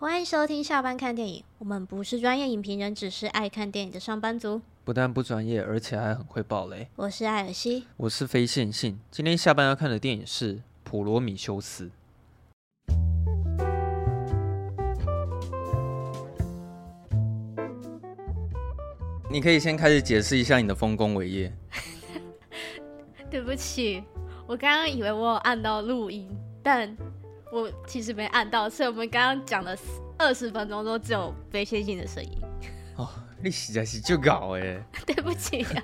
欢迎收听下班看电影。我们不是专业影评人，只是爱看电影的上班族。不但不专业，而且还很会爆雷。我是艾尔西，我是非线性。今天下班要看的电影是《普罗米修斯》。你可以先开始解释一下你的丰功伟业。对不起，我刚刚以为我有按到录音，但。我其实没按到，所以我们刚刚讲了二十分钟都只有非线性的声音。哦，你实在是就搞哎！对不起啊。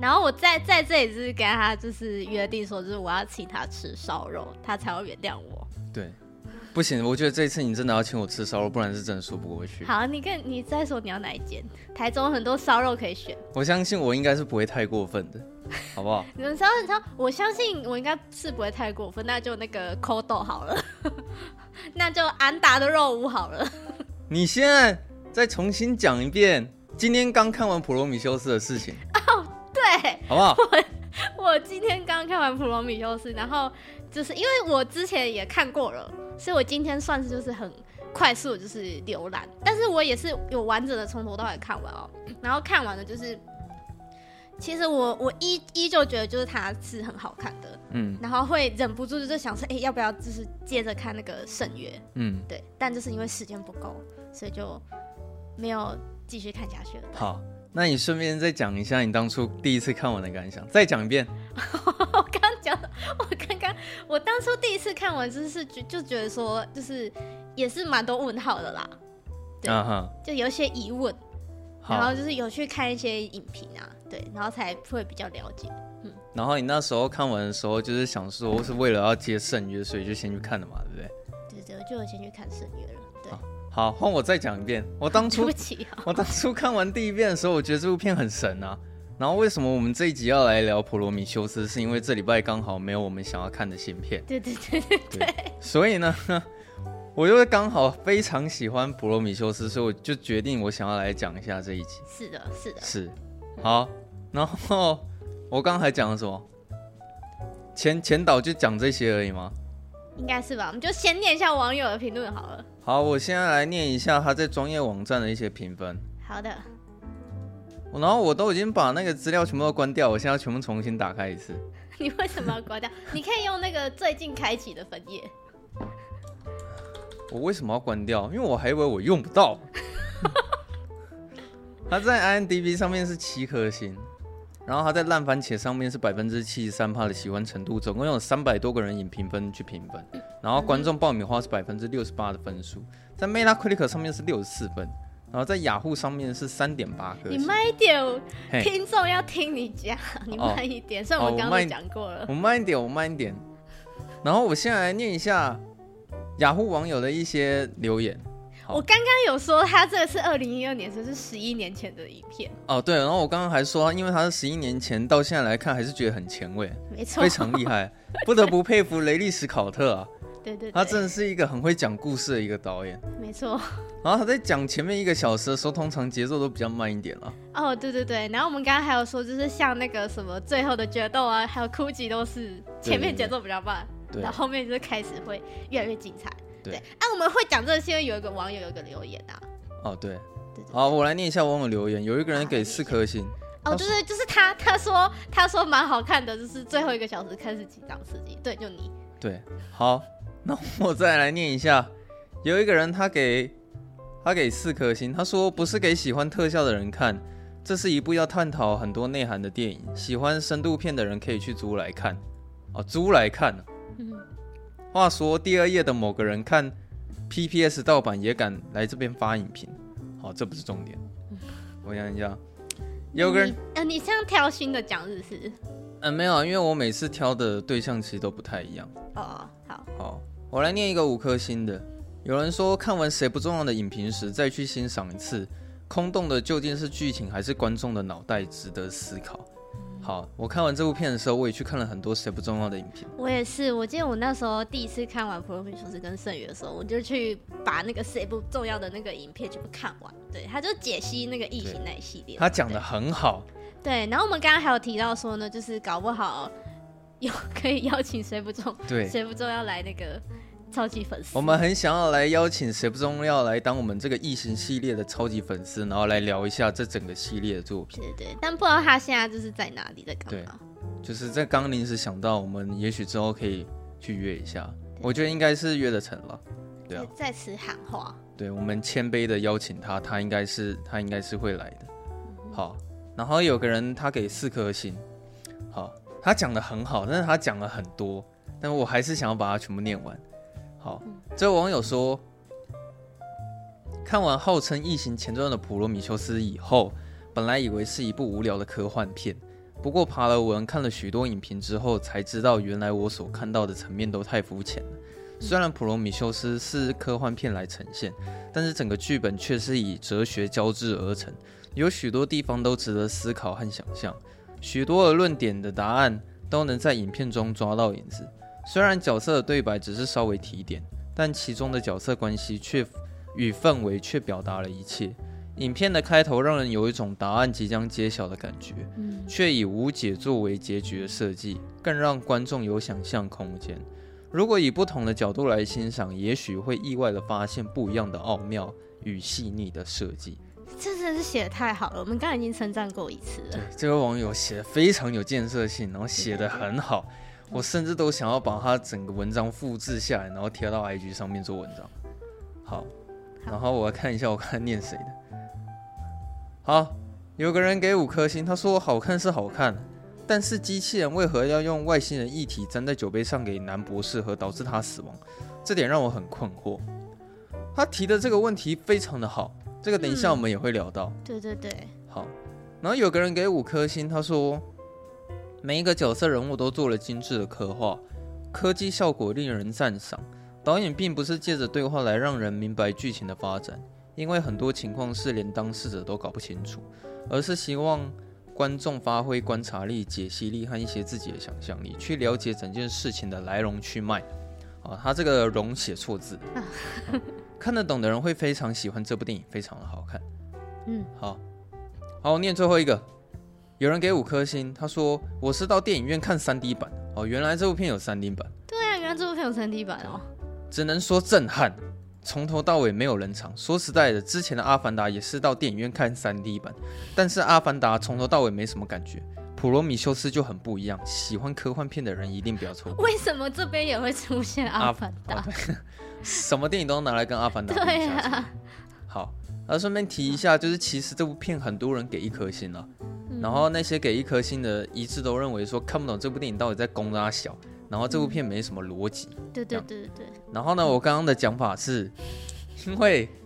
然后我在在这里就是跟他就是约定说，就是我要请他吃烧肉，他才会原谅我。对。不行，我觉得这次你真的要请我吃烧肉，不然是真的说不过去。好，你跟你再说你要哪一间？台中很多烧肉可以选。我相信我应该是不会太过分的，好不好？你们超很超，我相信我应该是不会太过分，那就那个扣豆好了，那就安达的肉屋好了。你现在再重新讲一遍今天刚看完《普罗米修斯》的事情。哦，对，好不好？我我今天刚看完《普罗米修斯》，然后就是因为我之前也看过了。所以，我今天算是就是很快速，就是浏览，但是我也是有完整的从头到尾看完哦。然后看完了，就是其实我我依依旧觉得就是它是很好看的，嗯，然后会忍不住就是想说，哎、欸，要不要就是接着看那个圣约，嗯，对，但就是因为时间不够，所以就没有继续看下去了。好，那你顺便再讲一下你当初第一次看完的感想，再讲一遍。我刚刚刚，我当初第一次看完，就是就就觉得说，就是也是蛮多问号的啦，对，uh huh. 就有一些疑问，然后就是有去看一些影评啊，对，然后才会比较了解。嗯，然后你那时候看完的时候，就是想说是为了要接圣约，所以就先去看的嘛，对不对？对对，我就有先去看圣约了。对，好，换我再讲一遍。我当 初，我当初看完第一遍的时候，我觉得这部片很神啊。然后为什么我们这一集要来聊《普罗米修斯》？是因为这礼拜刚好没有我们想要看的新片。对对对对对。所以呢，我又刚好非常喜欢《普罗米修斯》，所以我就决定我想要来讲一下这一集。是的，是的。是。好，然后我刚才讲了什么？前前导就讲这些而已吗？应该是吧。我们就先念一下网友的评论好了。好，我现在来念一下他在专业网站的一些评分。好的。然后我都已经把那个资料全部都关掉，我现在要全部重新打开一次。你为什么要关掉？你可以用那个最近开启的分页。我为什么要关掉？因为我还以为我用不到。它在 IMDB 上面是七颗星，然后它在烂番茄上面是百分之七十三趴的喜欢程度，总共有三百多个人以评分去评分，然后观众爆米花是百分之六十八的分数，在 Metacritic 上面是六十四分。然后在雅虎上面是三点八颗星。你慢一点，听众要听你讲，你慢一点。虽然我刚刚讲过了。我慢一点，我慢一点。然后我现在来念一下雅虎网友的一些留言。我刚刚有说他这个是二零一二年，这是十一年前的影片。哦，对。然后我刚刚还说，因为他是十一年前到现在来看，还是觉得很前卫，没错，非常厉害，不得不佩服雷利史考特啊。对，对对，他真的是一个很会讲故事的一个导演，没错。然后他在讲前面一个小时的时候，通常节奏都比较慢一点了。哦，对对对。然后我们刚刚还有说，就是像那个什么最后的决斗啊，还有哭泣都是前面节奏比较慢，对对对，然后后面就是开始会越来越精彩。对，哎、啊，我们会讲这些，有一个网友有一个留言啊。哦，对。对对对，好，我来念一下网友留言，有一个人给四颗星。哦，就是就是他，他说他说蛮好看的，就是最后一个小时开始紧张刺激。对，就你。对，好。那我再来念一下，有一个人他给他给四颗星，他说不是给喜欢特效的人看，这是一部要探讨很多内涵的电影，喜欢深度片的人可以去租来看，哦，租来看。嗯。话说第二页的某个人看 PPS 盗版也敢来这边发影评，好，这不是重点。我想一下，有个人，呃，你这样挑新的讲日是？嗯，没有，因为我每次挑的对象其实都不太一样。哦，好，好。我来念一个五颗星的。有人说，看完谁不重要的影评时，再去欣赏一次，空洞的究竟是剧情还是观众的脑袋，值得思考。好，我看完这部片的时候，我也去看了很多谁不重要的影评。我也是，我记得我那时候第一次看完《普罗米修斯》跟《圣约》的时候，我就去把那个谁不重要的那个影片全部看完。对，他就解析那个异形那一系列，他讲的很好。对，然后我们刚刚还有提到说呢，就是搞不好有 可以邀请谁不中，对，谁不中要来那个。超级粉丝。我们很想要来邀请谁不中要来当我们这个异形系列的超级粉丝，然后来聊一下这整个系列的作品。对对，但不知道他现在就是在哪里，在干嘛？对，就是在刚临时想到，我们也许之后可以去约一下。我觉得应该是约得成了。对啊，在此喊话。对，我们谦卑的邀请他，他应该是他应该是会来的。好，然后有个人他给四颗星。好，他讲的很好，但是他讲了很多，但我还是想要把它全部念完。好，这位网友说，看完号称异形前传的《普罗米修斯》以后，本来以为是一部无聊的科幻片，不过爬了文看了许多影评之后，才知道原来我所看到的层面都太肤浅了。虽然《普罗米修斯》是科幻片来呈现，但是整个剧本却是以哲学交织而成，有许多地方都值得思考和想象。许多的论点的答案都能在影片中抓到影子。虽然角色的对白只是稍微提点，但其中的角色关系却与氛围却表达了一切。影片的开头让人有一种答案即将揭晓的感觉，却以无解作为结局的设计，更让观众有想象空间。如果以不同的角度来欣赏，也许会意外的发现不一样的奥妙与细腻的设计。这真的是写的太好了，我们刚才已经称赞过一次了。对，这位网友写的非常有建设性，然后写的很好，我甚至都想要把他整个文章复制下来，然后贴到 IG 上面做文章。好，然后我来看一下我刚才念谁的。好，有个人给五颗星，他说好看是好看，但是机器人为何要用外星人液体粘在酒杯上给男博士喝，导致他死亡？这点让我很困惑。他提的这个问题非常的好。这个等一下我们也会聊到。嗯、对对对，好。然后有个人给五颗星，他说每一个角色人物都做了精致的刻画，科技效果令人赞赏。导演并不是借着对话来让人明白剧情的发展，因为很多情况是连当事者都搞不清楚，而是希望观众发挥观察力、解析力和一些自己的想象力，去了解整件事情的来龙去脉。啊，他这个“龙”写错字。看得懂的人会非常喜欢这部电影，非常的好看。嗯，好，好，我念最后一个。有人给五颗星，他说我是到电影院看三 D 版。哦，原来这部片有三 D 版。对啊，原来这部片有三 D 版哦。只能说震撼，从头到尾没有人场。说实在的，之前的《阿凡达》也是到电影院看三 D 版，但是《阿凡达》从头到尾没什么感觉。普罗米修斯就很不一样，喜欢科幻片的人一定不要错过。为什么这边也会出现阿凡达？什么电影都拿来跟阿凡达比一下。对啊。好，那顺便提一下，就是其实这部片很多人给一颗星了，然后那些给一颗星的一致都认为说看不懂这部电影到底在攻哪小，然后这部片没什么逻辑。对对对对。然后呢，我刚刚的讲法是，因为。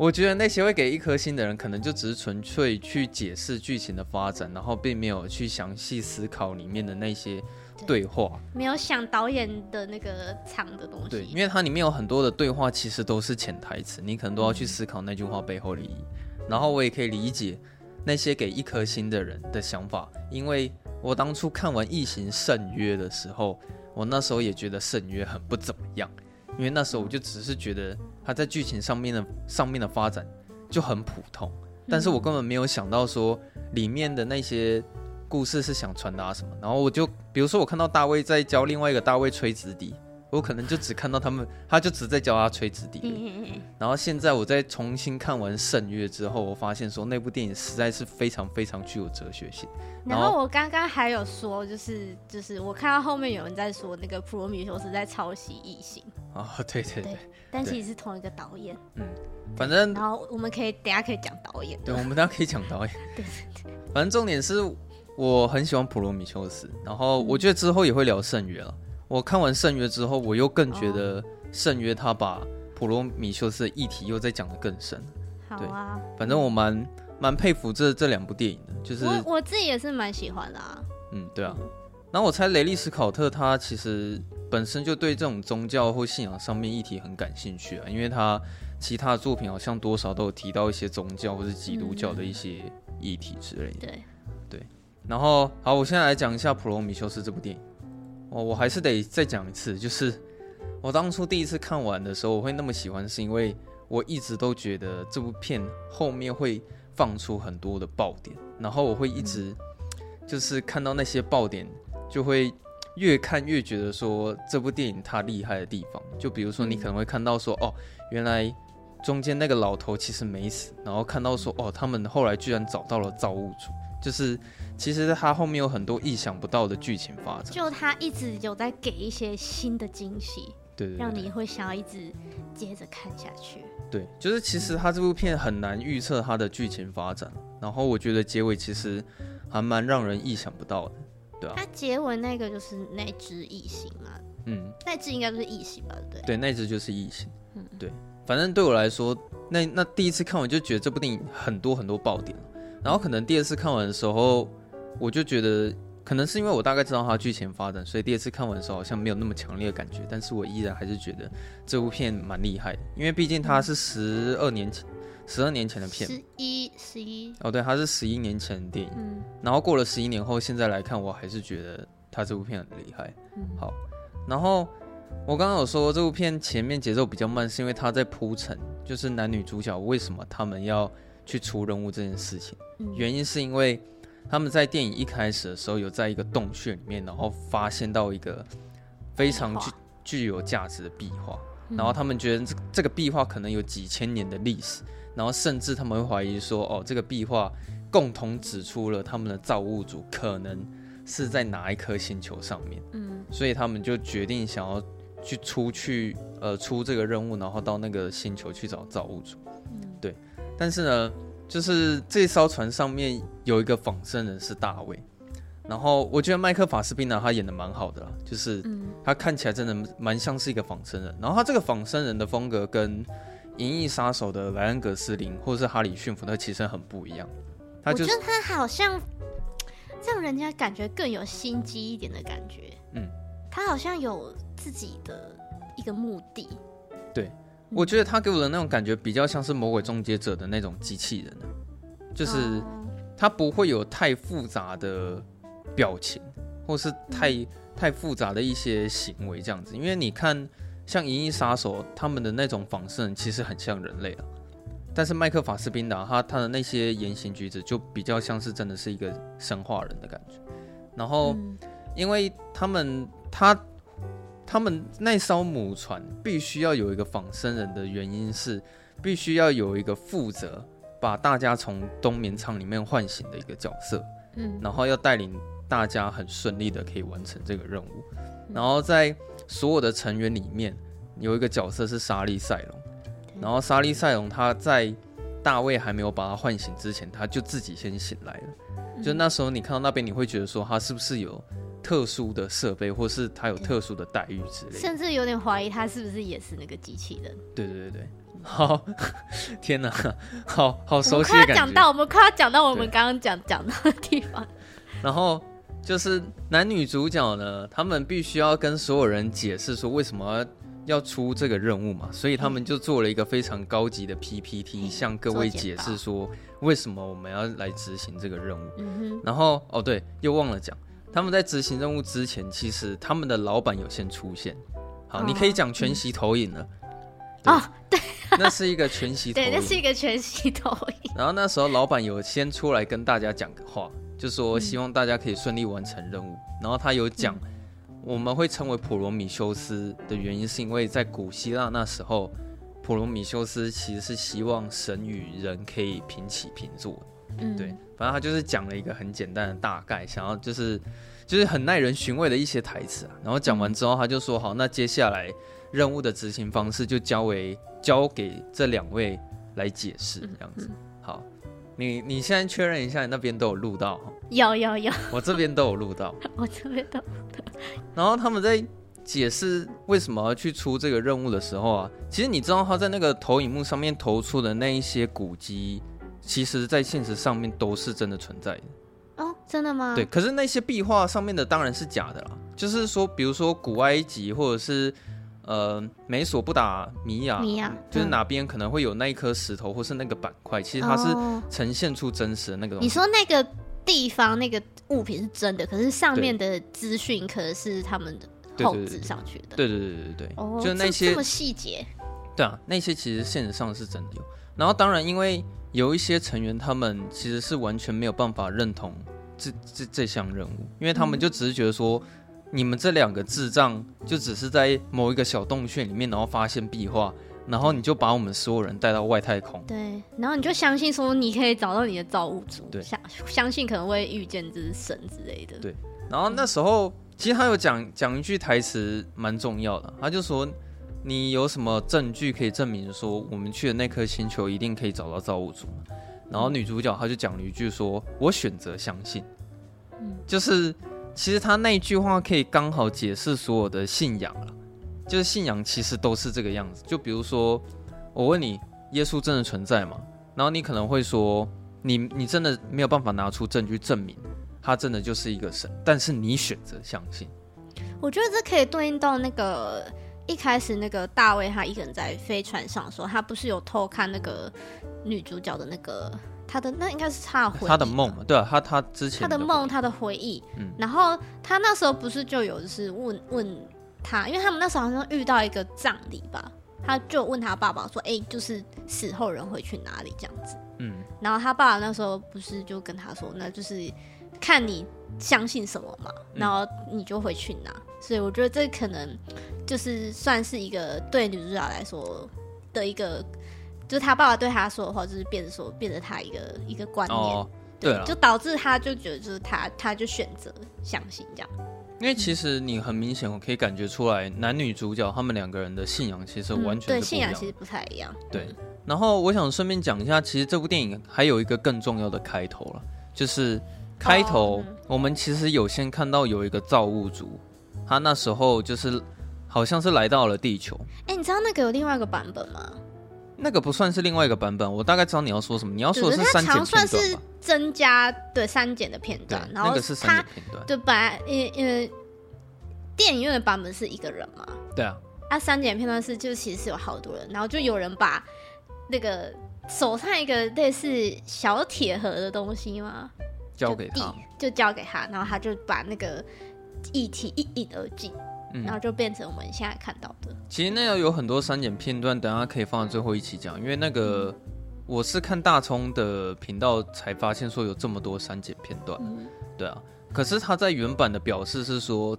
我觉得那些会给一颗星的人，可能就只是纯粹去解释剧情的发展，然后并没有去详细思考里面的那些对话，没有想导演的那个藏的东西。对，因为它里面有很多的对话，其实都是潜台词，你可能都要去思考那句话背后的意义。然后我也可以理解那些给一颗星的人的想法，因为我当初看完《异形：圣约》的时候，我那时候也觉得《圣约》很不怎么样。因为那时候我就只是觉得它在剧情上面的上面的发展就很普通，但是我根本没有想到说里面的那些故事是想传达什么。然后我就比如说我看到大卫在教另外一个大卫吹直笛。我可能就只看到他们，他就只在教他吹直笛。然后现在我再重新看完《圣月》之后，我发现说那部电影实在是非常非常具有哲学性。然后我刚刚还有说，就是就是我看到后面有人在说那个普罗米修斯在抄袭《异形》哦，对对对，对，但其实是同一个导演。嗯，反正然后我们可以等下可以讲导演。对，我们等下可以讲导演。对对对，反正重点是我很喜欢普罗米修斯，然后我觉得之后也会聊《圣约》了。我看完《圣约》之后，我又更觉得《圣约》他把普罗米修斯的议题又再讲得更深。好啊，对，反正我蛮蛮佩服这这两部电影的，就是我我自己也是蛮喜欢的啊。嗯，对啊。然后我猜雷利·斯考特他其实本身就对这种宗教或信仰上面议题很感兴趣啊，因为他其他的作品好像多少都有提到一些宗教或是基督教的一些议题之类的。对对。然后好，我现在来讲一下《普罗米修斯》这部电影。哦，我还是得再讲一次，就是我当初第一次看完的时候，我会那么喜欢，是因为我一直都觉得这部片后面会放出很多的爆点，然后我会一直就是看到那些爆点，就会越看越觉得说这部电影它厉害的地方，就比如说你可能会看到说，哦，原来中间那个老头其实没死，然后看到说，哦，他们后来居然找到了造物主，就是其实他后面有很多意想不到的剧情发展，就他一直有在给一些新的惊喜，对，对，对，让你会想要一直接着看下去。对，就是其实他这部片很难预测他的剧情发展，然后我觉得结尾其实还蛮让人意想不到的。对啊，他结尾那个就是那只异形嘛，嗯，那只应该不是异形吧？对，对，那只就是异形。嗯，对，反正对我来说，那那第一次看我就觉得这部电影很多很多爆点，然后可能第二次看完的时候，我就觉得可能是因为我大概知道它剧情发展，所以第二次看完的时候好像没有那么强烈的感觉，但是我依然还是觉得这部片蛮厉害的，因为毕竟它是十二年前。十二年前的片，十一十一哦，对，它是十一年前的电影，嗯，然后过了十一年后，现在来看，我还是觉得它这部片很厉害。嗯，好，然后我刚刚有说这部片前面节奏比较慢，是因为它在铺陈，就是男女主角为什么他们要去出任务这件事情，嗯，原因是因为他们在电影一开始的时候有在一个洞穴里面，然后发现到一个非常具具有价值的壁画，然后他们觉得这这个壁画可能有几千年的历史。然后甚至他们会怀疑说，哦，这个壁画共同指出了他们的造物主可能是在哪一颗星球上面。嗯，所以他们就决定想要去出去，呃，出这个任务，然后到那个星球去找造物主。嗯，对。但是呢，就是这艘船上面有一个仿生人是大卫，然后我觉得麦克法斯宾呢他演的蛮好的啦，就是他看起来真的蛮像是一个仿生人。然后他这个仿生人的风格跟《银翼杀手》的莱恩·葛斯林或者是哈里逊福特其实很不一样，他就、我觉得他好像让人家感觉更有心机一点的感觉。嗯，他好像有自己的一个目的。对，嗯、我觉得他给我的那种感觉比较像是《魔鬼终结者》的那种机器人，就是他不会有太复杂的表情，或是太、嗯、太复杂的一些行为这样子，因为你看。像《银翼杀手》他们的那种仿生人其实很像人类啊，但是麦克法斯宾达他他的那些言行举止就比较像是真的是一个生化人的感觉。然后，因为他们他他们那艘母船必须要有一个仿生人的原因是，必须要有一个负责把大家从冬眠舱里面唤醒的一个角色，嗯，然后要带领大家很顺利的可以完成这个任务，然后在。所有的成员里面有一个角色是莎莉赛隆，然后莎莉赛隆他在大卫还没有把他唤醒之前，他就自己先醒来了。就那时候你看到那边，你会觉得说他是不是有特殊的设备，或是他有特殊的待遇之类的，甚至有点怀疑他是不是也是那个机器人。对对对对，好，天哪，好好熟悉的感觉。讲到我们快要讲到我们刚刚讲讲到的地方，然后。就是男女主角呢，他们必须要跟所有人解释说为什么要出这个任务嘛，所以他们就做了一个非常高级的 PPT，向各位解释说为什么我们要来执行这个任务。然后哦对，又忘了讲，他们在执行任务之前，其实他们的老板有先出现。好，你可以讲全息投影了。哦，对，那是一个全息 投影，对，那是一个全息投影。然后那时候老板有先出来跟大家讲个话。就说希望大家可以顺利完成任务，嗯、然后他有讲，我们会称为普罗米修斯的原因，是因为在古希腊那时候，普罗米修斯其实是希望神与人可以平起平坐。嗯，对，反正他就是讲了一个很简单的大概，想要就是就是很耐人寻味的一些台词啊。然后讲完之后，他就说好，那接下来任务的执行方式就交为交给这两位来解释，这样子。好。你你现在确认一下，你那边都有录到？有有有，我这边都有录到，我这边都有录到。然后他们在解释为什么要去出这个任务的时候啊，其实你知道他在那个投影幕上面投出的那一些古迹，其实在现实上面都是真的存在的。哦，真的吗？对，可是那些壁画上面的当然是假的啦。就是说，比如说古埃及或者是。呃，美索不达米亚，米亚就是哪边可能会有那一颗石头，或是那个板块，其实它是呈现出真实的那个东西。你说那个地方那个物品是真的，可是上面的资讯可能是他们的后制上去的。对对对对对对，哦，就那些这么细节。对啊，那些其实现实上是真的有。然后当然，因为有一些成员他们其实是完全没有办法认同这这这项任务，因为他们就只是觉得说。你们这两个智障就只是在某一个小洞穴里面，然后发现壁画，然后你就把我们所有人带到外太空。对，然后你就相信说你可以找到你的造物主，对，相相信可能会遇见就是神之类的。对，然后那时候其实他有讲讲一句台词蛮重要的，他就说。你有什么证据可以证明说我们去的那颗星球一定可以找到造物主？然后女主角她就讲了一句说：“我选择相信。”嗯，就是其实她那一句话可以刚好解释所有的信仰了，就是信仰其实都是这个样子。就比如说，我问你，耶稣真的存在吗？然后你可能会说，你你真的没有办法拿出证据证明他真的就是一个神，但是你选择相信。我觉得这可以对应到那个。一开始那个大卫他一个人在飞船上的时候，他不是有偷看那个女主角的那个他的那应该是他的回忆，他的梦嘛，对啊，他他之前他的梦他的回忆，嗯，然后他那时候不是就有就是问问他，因为他们那时候好像遇到一个葬礼吧，他就问他爸爸说，哎、欸，就是死后人会去哪里这样子，嗯，然后他爸爸那时候不是就跟他说，那就是看你相信什么嘛，然后你就会去哪，所以我觉得这可能。就是算是一个对女主角来说的一个，就是他爸爸对她说的话，就是变成说变成他一个一个观念，哦、对，对就导致他就觉得就是他他就选择相信这样。因为其实你很明显我可以感觉出来，男女主角他们两个人的信仰其实完全对信仰其实不太一样。对，然后我想顺便讲一下，其实这部电影还有一个更重要的开头了，就是开头我们其实有先看到有一个造物主，他那时候就是。好像是来到了地球。哎、欸，你知道那个有另外一个版本吗？那个不算是另外一个版本，我大概知道你要说什么。你要说的是删减片段吧？算是增加对删减的片段，然后那个是删减片段。对，本来因因为电影院的版本是一个人嘛。对啊。啊，删减片段是就其实是有好多人，然后就有人把那个手上一个类似小铁盒的东西嘛，交给他，就交给他，然后他就把那个液体一饮而尽。嗯、然后就变成我们现在看到的。其实那要有很多删减片段，等下可以放在最后一起讲。因为那个我是看大葱的频道才发现说有这么多删减片段。嗯、对啊，可是他在原版的表示是说，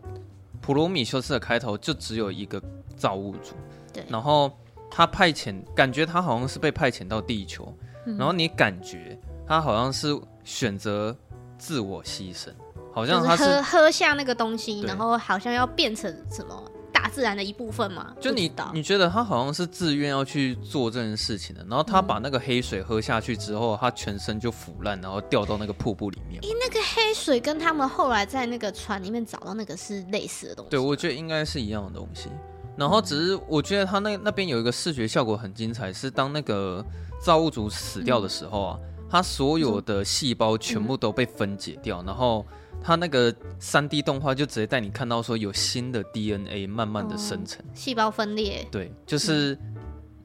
普罗米修斯的开头就只有一个造物主。对。然后他派遣，感觉他好像是被派遣到地球，嗯、然后你感觉他好像是选择自我牺牲。好像他是，是喝喝下那个东西，然后好像要变成什么大自然的一部分嘛？就你你觉得他好像是自愿要去做这件事情的，然后他把那个黑水喝下去之后，他全身就腐烂，然后掉到那个瀑布里面。诶，那个黑水跟他们后来在那个船里面找到那个是类似的东西。对，我觉得应该是一样的东西。然后只是我觉得他那那边有一个视觉效果很精彩，是当那个造物主死掉的时候啊，嗯、他所有的细胞全部都被分解掉，嗯、然后。它那个三 D 动画就直接带你看到说有新的 DNA 慢慢的生成，细胞分裂。对，就是、嗯、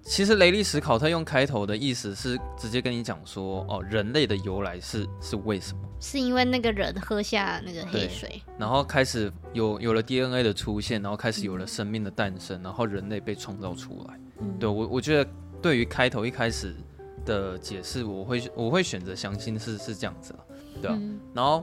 其实雷利史考特用开头的意思是直接跟你讲说，哦，人类的由来是是为什么？是因为那个人喝下那个黑水，然后开始有有了 DNA 的出现，然后开始有了生命的诞生，然后人类被创造出来。嗯、对我，我觉得对于开头一开始的解释，我会我会选择相信是是这样子了，对啊，嗯、然后。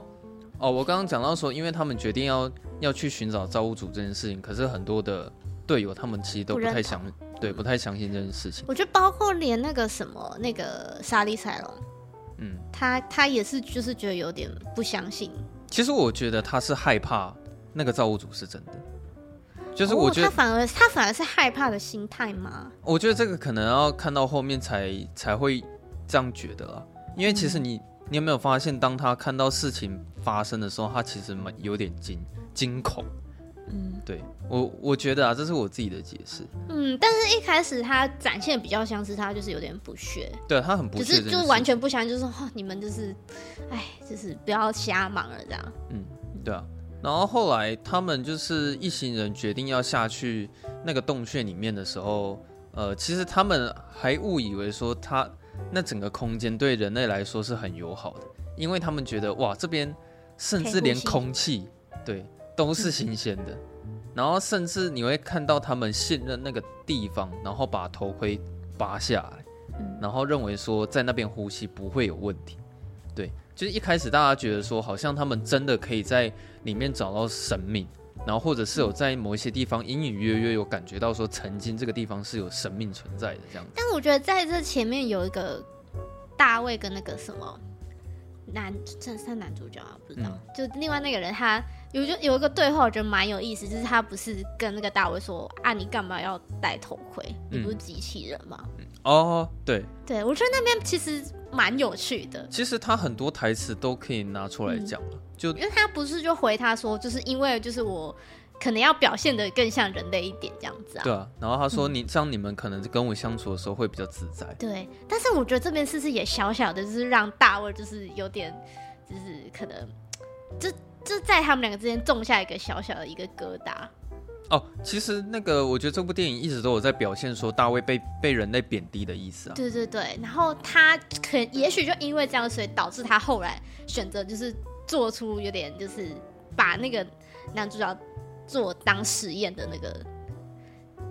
哦，我刚刚讲到说，因为他们决定要要去寻找造物主这件事情，可是很多的队友他们其实都不太相对，不太相信这件事情。我觉得包括连那个什么那个莎莉赛龙，嗯，他他也是就是觉得有点不相信。其实我觉得他是害怕那个造物主是真的，就是我觉得、哦、他反而他反而是害怕的心态吗？我觉得这个可能要看到后面才才会这样觉得啦，因为其实你。嗯你有没有发现，当他看到事情发生的时候，他其实蛮有点惊惊恐。嗯，对我我觉得啊，这是我自己的解释。嗯，但是一开始他展现比较像是他就是有点不屑，对他很不屑，就是就是完全不相信，就是说、哦、你们就是，哎，就是不要瞎忙了这样。嗯，对啊。然后后来他们就是一行人决定要下去那个洞穴里面的时候，呃，其实他们还误以为说他。那整个空间对人类来说是很友好的，因为他们觉得哇，这边甚至连空气对都是新鲜的，然后甚至你会看到他们信任那个地方，然后把头盔拔下来，然后认为说在那边呼吸不会有问题。对，就是一开始大家觉得说好像他们真的可以在里面找到神明，然后或者是有在某一些地方隐隐约约有感觉到说曾经这个地方是有神明存在的这样子。但我觉得在这前面有一个大卫跟那个什么男，这是男主角啊，不知道，嗯、就另外那个人他。有就有一个对话，我觉得蛮有意思，就是他不是跟那个大卫说啊，你干嘛要戴头盔？你不是机器人吗？嗯、哦，对，对我觉得那边其实蛮有趣的。其实他很多台词都可以拿出来讲了，嗯、就因为他不是就回他说，就是因为就是我可能要表现的更像人类一点这样子啊。对啊，然后他说你、嗯、这样你们可能跟我相处的时候会比较自在。对，但是我觉得这边是不是也小小的，就是让大卫就是有点，就是可能就。就在他们两个之间种下一个小小的一个疙瘩。哦，其实那个，我觉得这部电影一直都有在表现说大卫被被人类贬低的意思啊。对对对，然后他可也许就因为这样，所以导致他后来选择就是做出有点就是把那个男主角做当实验的那个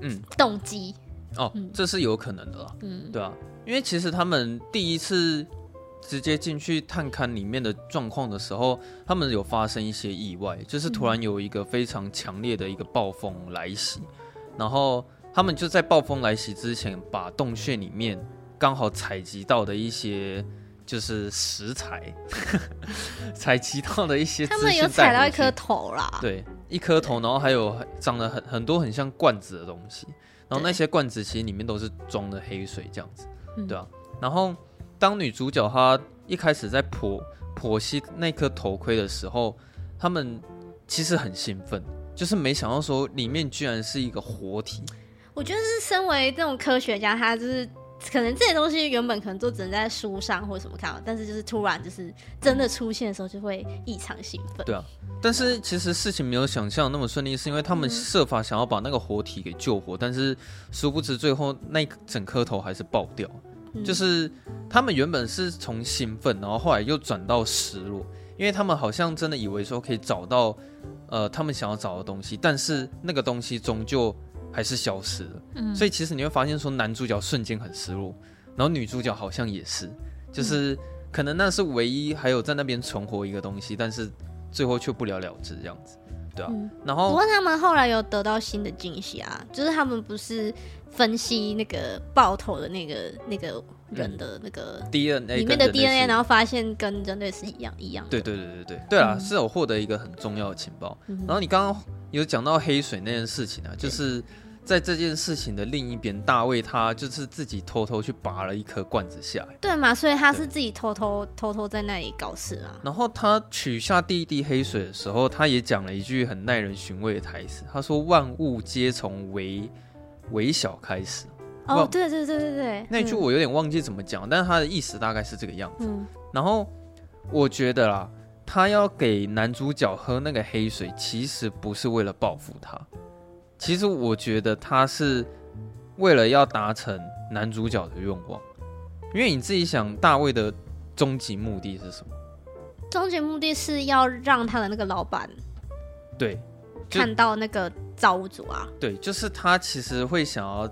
嗯动机。哦，嗯、这是有可能的啦。嗯，对啊，因为其实他们第一次。直接进去探勘里面的状况的时候，他们有发生一些意外，就是突然有一个非常强烈的一个暴风来袭，然后他们就在暴风来袭之前，把洞穴里面刚好采集到的一些就是食材，采集到的一些，他们有采到一颗头啦，对，一颗头，然后还有长得很很多很像罐子的东西，然后那些罐子其实里面都是装的黑水这样子，对啊，然后。当女主角她一开始在剖剖析那颗头盔的时候，他们其实很兴奋，就是没想到说里面居然是一个活体。我觉得是身为这种科学家，他就是可能这些东西原本可能都只能在书上或者什么看到，但是就是突然就是真的出现的时候，就会异常兴奋。对啊，但是其实事情没有想象那么顺利，是因为他们设法想要把那个活体给救活，嗯、但是殊不知最后那整颗头还是爆掉。就是他们原本是从兴奋，然后后来又转到失落，因为他们好像真的以为说可以找到，呃，他们想要找的东西，但是那个东西终究还是消失了。嗯，所以其实你会发现说，男主角瞬间很失落，然后女主角好像也是，就是可能那是唯一还有在那边存活一个东西，但是最后却不了了之这样子，对啊。嗯，然后不过他们后来有得到新的惊喜啊，就是他们不是。分析那个爆头的那个那个人的那个 DNA 里面的 DNA，然后发现跟人类是一样一样的。对对对对对对啊，嗯、是有获得一个很重要的情报。嗯、然后你刚刚有讲到黑水那件事情啊，就是在这件事情的另一边，大卫他就是自己偷偷去拔了一颗罐子下来。对嘛？所以他是自己偷偷偷偷在那里搞事啊。然后他取下第一滴黑水的时候，他也讲了一句很耐人寻味的台词，他说：“万物皆从微。”微小开始哦，对对对对对，那句我有点忘记怎么讲，嗯、但是他的意思大概是这个样子。嗯、然后我觉得啦，他要给男主角喝那个黑水，其实不是为了报复他，其实我觉得他是为了要达成男主角的愿望。因为你自己想，大卫的终极目的是什么？终极目的是要让他的那个老板对看到那个。造物主啊，对，就是他其实会想要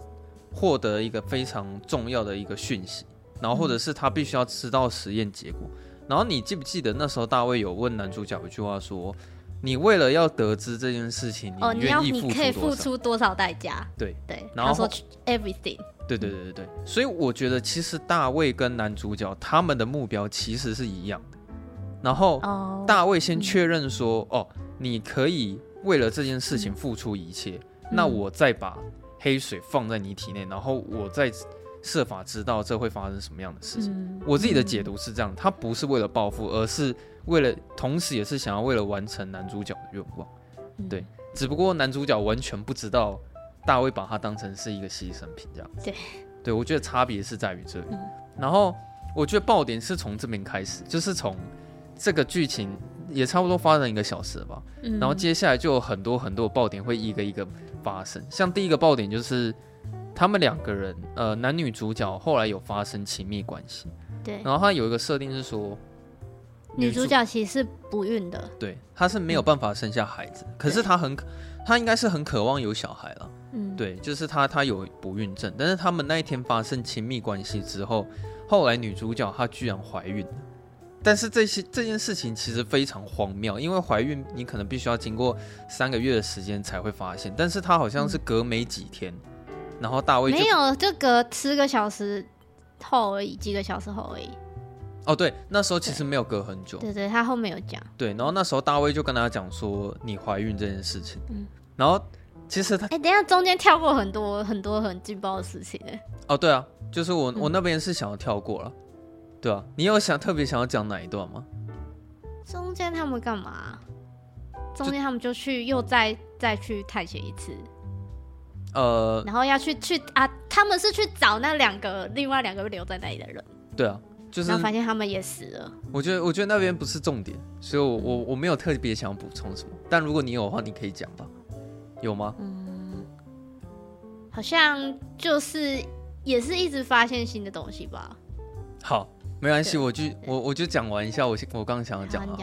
获得一个非常重要的一个讯息，然后或者是他必须要知道实验结果。嗯、然后你记不记得那时候大卫有问男主角一句话说：“你为了要得知这件事情，你愿意付出多少？哦、你要你可以付出多少代价？”对对，然后他说 everything。对对对对对，所以我觉得其实大卫跟男主角他们的目标其实是一样的。然后大卫先确认说：“哦，嗯、哦，你可以。”为了这件事情付出一切，嗯、那我再把黑水放在你体内，然后我再设法知道这会发生什么样的事情。嗯、我自己的解读是这样，他不是为了报复，而是为了，同时也是想要为了完成男主角的愿望。嗯、对，只不过男主角完全不知道大卫把他当成是一个牺牲品这样子。对，对我觉得差别是在于这里。嗯、然后我觉得爆点是从这边开始，就是从这个剧情。也差不多发生一个小时了吧，嗯、然后接下来就有很多很多爆点会一个一个发生。像第一个爆点就是他们两个人，呃，男女主角后来有发生亲密关系。对。然后他有一个设定是说，女主角其实是不孕的。对，她是没有办法生下孩子，嗯、可是她很，她应该是很渴望有小孩了。嗯。对，就是她，她有不孕症，但是他们那一天发生亲密关系之后，后来女主角她居然怀孕了。但是这些这件事情其实非常荒谬，因为怀孕你可能必须要经过三个月的时间才会发现，但是他好像是隔没几天，嗯、然后大卫没有，就隔十个小时后而已，几个小时后而已。哦，对，那时候其实没有隔很久。对对，他后面有讲。对，然后那时候大卫就跟他讲说你怀孕这件事情，嗯，然后其实他哎，等一下中间跳过很多很多很劲爆的事情哎。哦，对啊，就是我我那边是想要跳过了。嗯对啊，你有想特别想要讲哪一段吗？中间他们干嘛？中间他们就去又再再去探险一次，呃，然后要去去啊，他们是去找那两个另外两个留在那里的人。对啊，就是然后发现他们也死了。我觉得我觉得那边不是重点，所以我我我没有特别想要补充什么。但如果你有的话，你可以讲吧？有吗？嗯，好像就是也是一直发现新的东西吧。好。没关系，我就我我就讲完一下我我刚刚想要讲的。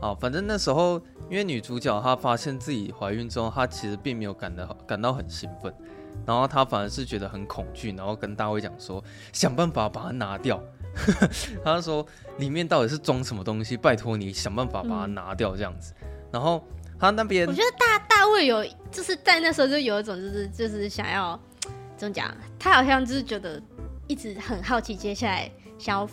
好，好，反正那时候因为女主角她发现自己怀孕之后，她其实并没有感到感到很兴奋，然后她反而是觉得很恐惧，然后跟大卫讲说想办法把它拿掉。她说里面到底是装什么东西？拜托你想办法把它拿掉这样子。嗯、然后她那边，我觉得大大卫有就是在那时候就有一种就是就是想要怎么讲？他好像就是觉得一直很好奇接下来想要。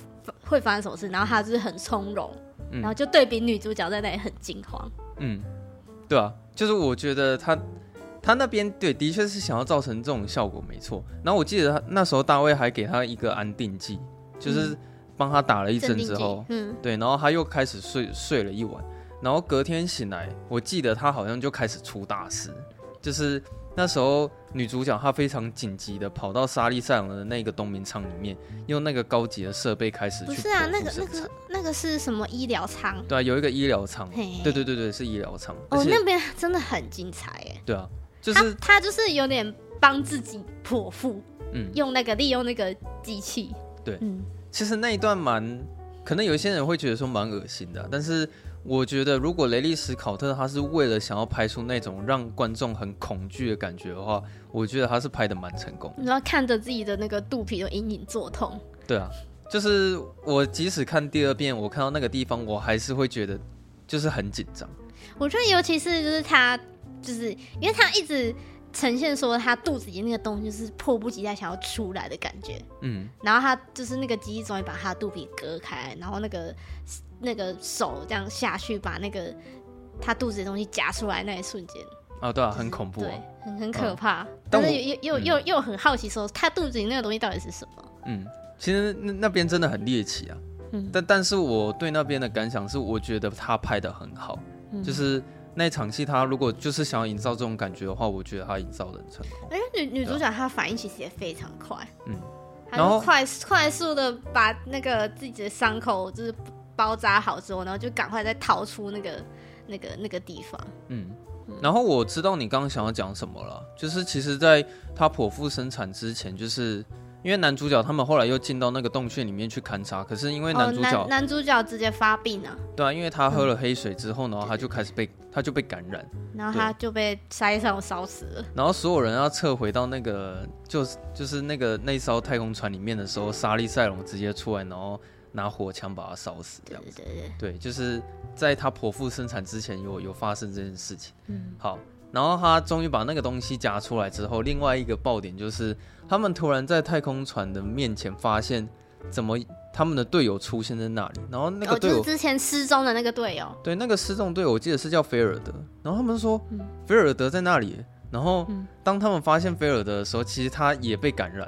会发生什么事？然后他就是很从容，嗯、然后就对比女主角在那里很惊慌。嗯，对啊，就是我觉得他他那边对，的确是想要造成这种效果，没错。然后我记得他那时候大卫还给他一个安定剂，就是帮他打了一针之后，嗯，对，然后他又开始睡睡了一晚，然后隔天醒来，我记得他好像就开始出大事，就是。那时候女主角她非常紧急的跑到莎莉赛隆的那个冬眠舱里面，用那个高级的设备开始去。不是啊，那个那个那个是什么医疗舱？对啊，有一个医疗舱。对对对对，是医疗舱。哦，那边真的很精彩哎。对啊，就是他，他就是有点帮自己剖腹，嗯，用那个利用那个机器。对，嗯，其实那一段蛮，可能有一些人会觉得说蛮恶心的，但是。我觉得，如果雷利斯考特他是为了想要拍出那种让观众很恐惧的感觉的话，我觉得他是拍的蛮成功。然后看着自己的那个肚皮都隐隐作痛。对啊，就是我即使看第二遍，我看到那个地方，我还是会觉得就是很紧张。我觉得，尤其是就是他，就是因为他一直呈现说他肚子里那个东西就是迫不及待想要出来的感觉。嗯，然后他就是那个机器终于把他肚皮割开，然后那个。那个手这样下去，把那个他肚子的东西夹出来那一瞬间，哦，对啊，很恐怖，对，很很可怕。但是又又又又很好奇，说他肚子里那个东西到底是什么？嗯，其实那那边真的很猎奇啊。嗯，但但是我对那边的感想是，我觉得他拍的很好，就是那场戏，他如果就是想要营造这种感觉的话，我觉得他营造的很成功。哎，女女主角她反应其实也非常快，嗯，然后快快速的把那个自己的伤口就是。包扎好之后，然后就赶快再逃出那个、那个、那个地方。嗯，然后我知道你刚刚想要讲什么了，就是其实在他剖腹生产之前，就是因为男主角他们后来又进到那个洞穴里面去勘察，可是因为男主角、哦、男，男主角直接发病了。对啊，因为他喝了黑水之后，然后他就开始被他就被感染，然后他就被沙利上烧死了。然后所有人要撤回到那个就是就是那个那艘太空船里面的时候，莎莉赛隆直接出来，然后。拿火枪把他烧死，这样子。对对对，对，就是在他剖腹生产之前有有发生这件事情。嗯，好，然后他终于把那个东西夹出来之后，另外一个爆点就是他们突然在太空船的面前发现，怎么他们的队友出现在那里？然后那个队友、哦就是、之前失踪的那个队友，对，那个失踪队友我记得是叫菲尔德。然后他们说，嗯、菲尔德在那里。然后当他们发现菲尔德的时候，其实他也被感染，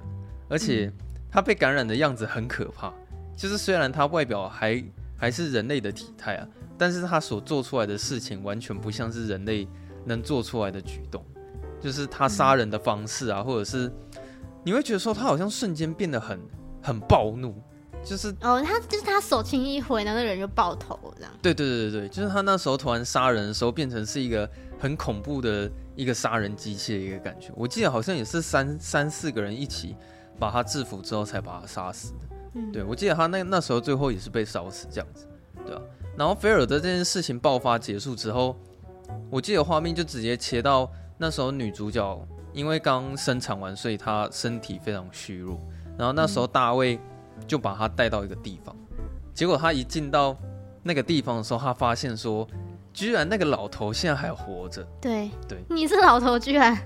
而且他被感染的样子很可怕。就是虽然他外表还还是人类的体态啊，但是他所做出来的事情完全不像是人类能做出来的举动，就是他杀人的方式啊，或者是你会觉得说他好像瞬间变得很很暴怒，就是哦，他就是他手轻一挥，那个人就爆头这样。对对对对对，就是他那时候突然杀人的时候，变成是一个很恐怖的一个杀人机器的一个感觉。我记得好像也是三三四个人一起把他制服之后才把他杀死的。对，我记得他那那时候最后也是被烧死这样子，对啊。然后菲尔德这件事情爆发结束之后，我记得画面就直接切到那时候女主角因为刚生产完，所以她身体非常虚弱。然后那时候大卫就把她带到一个地方，结果他一进到那个地方的时候，他发现说，居然那个老头现在还活着。对对，你这老头居然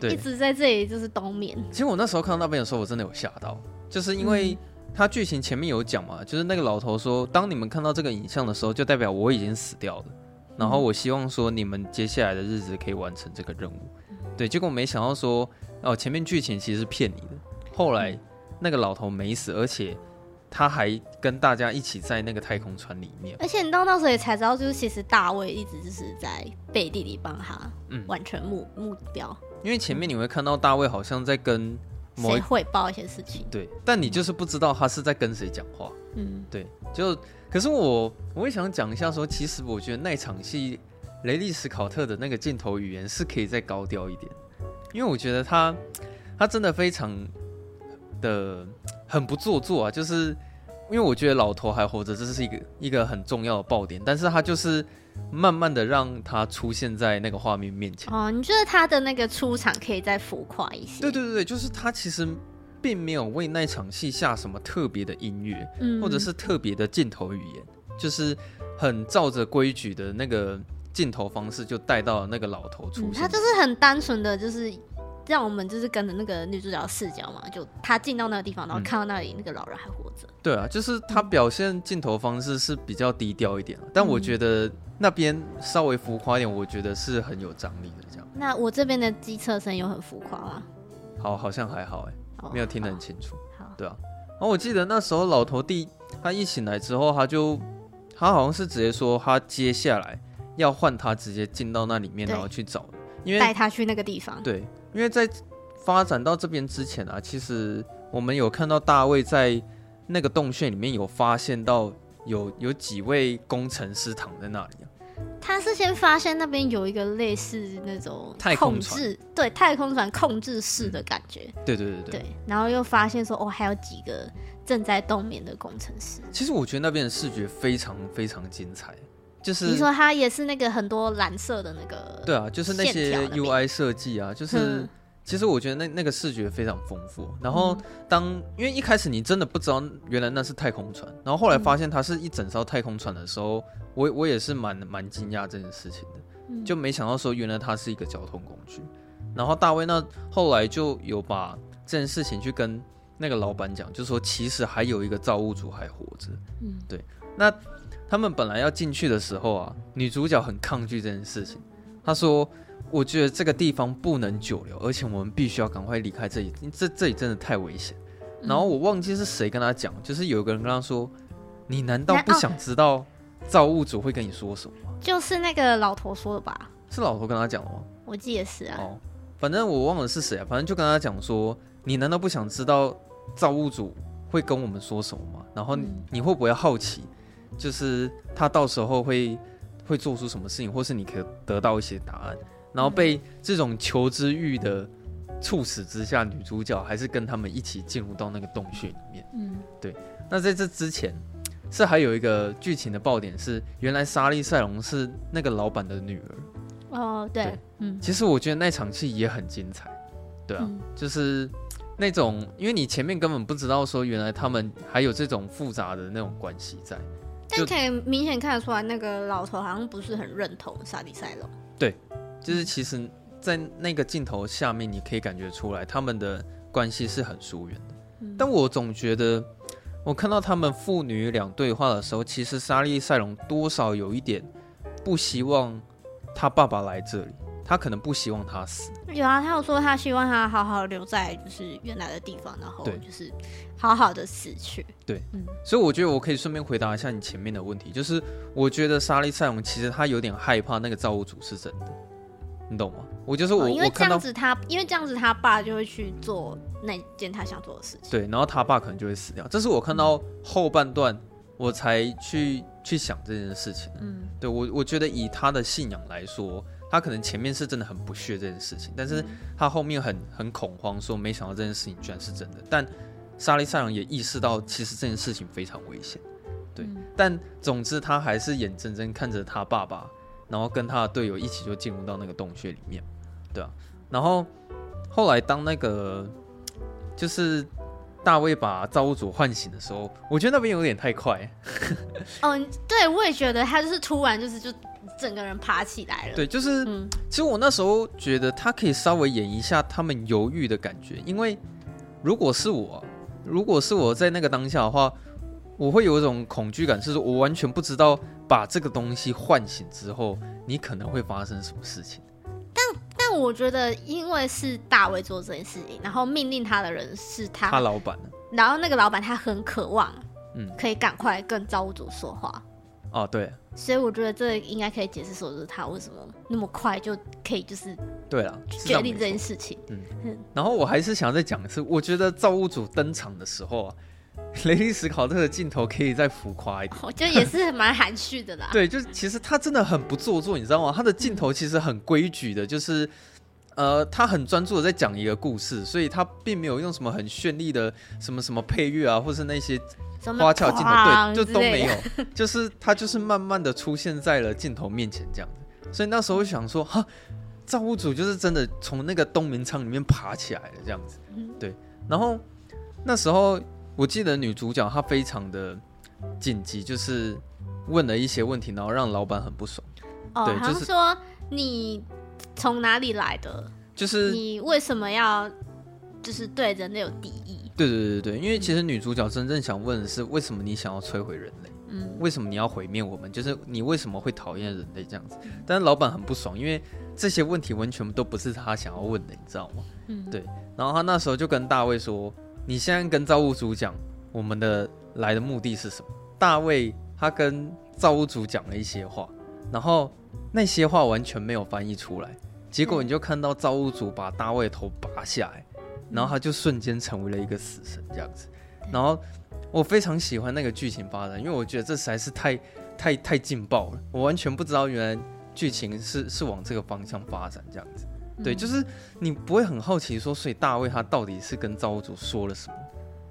对一直在这里就是冬眠。其实我那时候看到那边的时候，我真的有吓到，就是因为他剧情前面有讲嘛，就是那个老头说，当你们看到这个影像的时候，就代表我已经死掉了。然后我希望说你们接下来的日子可以完成这个任务。对，结果没想到说哦，前面剧情其实是骗你的，后来那个老头没死，而且。他还跟大家一起在那个太空船里面，而且你到那时候也才知道，就是其实大卫一直就是在背地里帮他完成目、嗯、目标。因为前面你会看到大卫好像在跟谁汇报一些事情，对，但你就是不知道他是在跟谁讲话。嗯，对，就可是我我也想讲一下说，其实我觉得那场戏雷利史考特的那个镜头语言是可以再高调一点，因为我觉得他他真的非常的。很不做作啊，就是因为我觉得老头还活着，这是一个一个很重要的爆点。但是他就是慢慢的让他出现在那个画面面前。哦，你觉得他的那个出场可以再浮夸一些？对对对对，就是他其实并没有为那场戏下什么特别的音乐，嗯，或者是特别的镜头语言，就是很照着规矩的那个镜头方式就带到了那个老头出现。嗯，他就是很单纯的就是。让我们就是跟着那个女主角的视角嘛，就她进到那个地方，然后看到那里那个老人还活着。对啊，就是她表现镜头方式是比较低调一点，但我觉得那边稍微浮夸一点，我觉得是很有张力的这样。那我这边的机车声有很浮夸吗？好，好像还好哎、欸，没有听得很清楚。好，对啊。然后我记得那时候老头弟他一醒来之后，他就他好像是直接说他接下来要换他直接进到那里面，然后去找，因为带他去那个地方。对。因为在发展到这边之前啊，其实我们有看到大卫在那个洞穴里面有发现到有有几位工程师躺在那里啊。他是先发现那边有一个类似那种太空船，对，太空船控制室的感觉。嗯，对对对对。对，然后又发现说哦，还有几个正在冬眠的工程师。其实我觉得那边的视觉非常非常精彩。就是你说它也是那个很多蓝色的那个，对啊，就是那些 UI 设计啊，就是其实我觉得那那个视觉非常丰富。然后当因为一开始你真的不知道原来那是太空船，然后后来发现它是一整艘太空船的时候，我我也是蛮蛮惊讶这件事情的，就没想到说原来它是一个交通工具。然后大卫那后来就有把这件事情去跟那个老板讲，就说其实还有一个造物主还活着。嗯，对，那。他们本来要进去的时候啊，女主角很抗拒这件事情。她说：“我觉得这个地方不能久留，而且我们必须要赶快离开这里。这这里真的太危险。”然后我忘记是谁跟她讲，就是有个人跟她说：“你难道不想知道造物主会跟你说什么吗？”就是那个老头说的吧？是老头跟她讲的吗？我记得是啊。哦，反正我忘了是谁啊。反正就跟她讲说：“你难道不想知道造物主会跟我们说什么吗？然后你，你会不会好奇？”就是他到时候会会做出什么事情，或是你可以得到一些答案，然后被这种求知欲的促使之下，女主角还是跟他们一起进入到那个洞穴里面。嗯，对。那在这之前，是还有一个剧情的爆点是，原来莎莉赛隆是那个老板的女儿。哦，对，对，嗯。其实我觉得那场戏也很精彩，对啊，嗯，就是那种，因为你前面根本不知道说，原来他们还有这种复杂的那种关系在。但可以明显看得出来，那个老头好像不是很认同莎莉赛隆。对，就是其实，在那个镜头下面，你可以感觉出来他们的关系是很疏远的。嗯。但我总觉得，我看到他们父女俩对话的时候，其实莎莉赛隆多少有一点不希望他爸爸来这里。他可能不希望他死。有啊，他有说他希望他好好留在就是原来的地方，然后就是好好的死去。对，嗯，所以我觉得我可以顺便回答一下你前面的问题，就是我觉得莎莉赛隆其实他有点害怕那个造物主是真的，你懂吗？我就是我，哦，因为这样子他，因为这样子他爸就会去做那件他想做的事情。对，然后他爸可能就会死掉。这是我看到后半段我才去去想这件事情。嗯，对我我觉得以他的信仰来说。他可能前面是真的很不屑这件事情，但是他后面很很恐慌，说没想到这件事情居然是真的。但莎莉赛隆也意识到，其实这件事情非常危险，对。嗯、但总之，他还是眼睁睁看着他爸爸，然后跟他的队友一起就进入到那个洞穴里面，对啊。然后后来当那个就是大卫把造物主唤醒的时候，我觉得那边有点太快。嗯，对，我也觉得他就是突然就是就整个人爬起来了。对，就是，嗯，其实我那时候觉得他可以稍微演一下他们犹豫的感觉，因为如果是我，如果是我在那个当下的话，我会有一种恐惧感，是说我完全不知道把这个东西唤醒之后，你可能会发生什么事情。但我觉得，因为是大卫做这件事情，然后命令他的人是他，他老板，然后那个老板他很渴望，嗯，可以赶快跟造物主说话。哦，对，所以我觉得这应该可以解释说，就是他为什么那么快就可以就是对了决定这件事情。嗯，嗯，然后我还是想再讲一次，我觉得造物主登场的时候啊。雷利史考特的镜头可以再浮夸一点，我觉得也是蛮含蓄的啦。对，就是其实他真的很不做作，你知道吗？他的镜头其实很规矩的，就是呃，他很专注的在讲一个故事，所以他并没有用什么很绚丽的什么什么配乐啊，或是那些花俏镜头，对，就都没有，就是他就是慢慢的出现在了镜头面前这样子。所以那时候想说，哈，造物主就是真的从那个冬眠舱里面爬起来了这样子，对。然后那时候。我记得女主角她非常的紧急，就是问了一些问题，然后让老板很不爽。哦，对，就是说你从哪里来的？就是你为什么要就是对人类有敌意？对对对对，因为其实女主角真正想问的是，为什么你想要摧毁人类？嗯，为什么你要毁灭我们？就是你为什么会讨厌人类这样子？但是老板很不爽，因为这些问题完全都不是他想要问的，你知道吗？嗯，对。然后他那时候就跟大卫说。你现在跟造物主讲，我们的来的目的是什么？大卫他跟造物主讲了一些话，然后那些话完全没有翻译出来，结果你就看到造物主把大卫头拔下来，然后他就瞬间成为了一个死神这样子。然后我非常喜欢那个剧情发展，因为我觉得这实在是太太太劲爆了，我完全不知道原来剧情是是往这个方向发展这样子。对，就是你不会很好奇说，所以大卫他到底是跟造物主说了什么，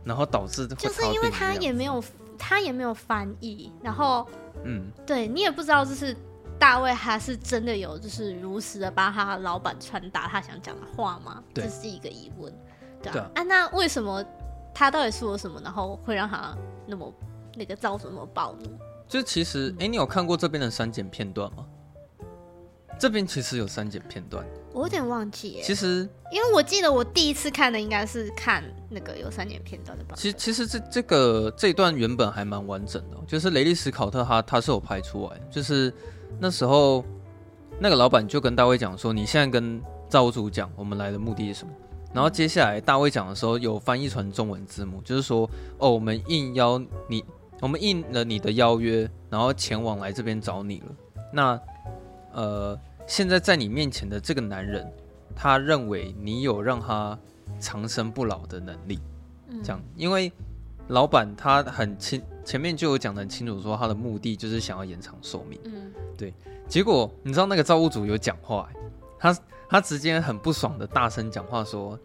然后导致就是因为他也没有他也没有翻译，然后嗯，对你也不知道就是大卫他是真的有就是如实的帮他老板传达他想讲的话吗？这是一个疑问，对啊，那为什么他到底说了什么，然后会让他那么那个造成那么暴怒？就其实，哎、嗯，你有看过这边的删减片段吗？这边其实有删减片段。我有点忘记，其实因为我记得我第一次看的应该是看那个有三年片段的吧。其实其实这这个这一段原本还蛮完整的，就是雷利斯考特他他是有拍出来，就是那时候那个老板就跟大卫讲说，你现在跟造物主讲我们来的目的是什么？然后接下来大卫讲的时候有翻译成中文字幕，就是说哦，我们应邀你，我们应了你的邀约，然后前往来这边找你了。那呃。现在在你面前的这个男人，他认为你有让他长生不老的能力，这样，因为老板他很清，前面就有讲的很清楚，说他的目的就是想要延长寿命，嗯，对。结果你知道那个造物主有讲话，他他直接很不爽的大声讲话说，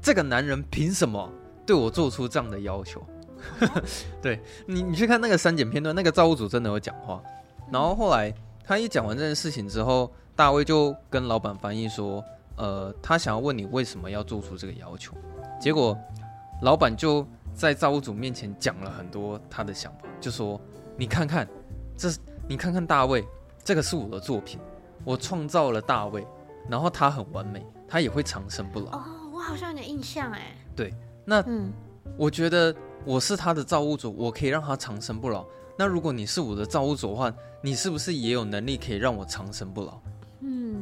这个男人凭什么对我做出这样的要求？对你，你去看那个删减片段，那个造物主真的有讲话，然后后来他一讲完这件事情之后。大卫就跟老板翻译说：“呃，他想要问你为什么要做出这个要求。”结果老板就在造物主面前讲了很多他的想法，就说：“你看看，这你看看大卫，这个是我的作品，我创造了大卫，然后他很完美，他也会长生不老。”哦，我好像有点印象哎。对，那嗯，我觉得我是他的造物主，我可以让他长生不老。那如果你是我的造物主的话，你是不是也有能力可以让我长生不老？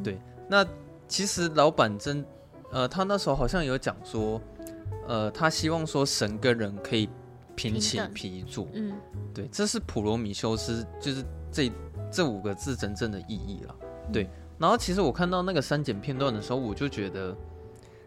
对，那其实老板真，呃，他那时候好像有讲说，呃，他希望说神跟人可以平起平坐，嗯，对，这是普罗米修斯就是这这五个字真正的意义了，对。然后其实我看到那个删减片段的时候，我就觉得，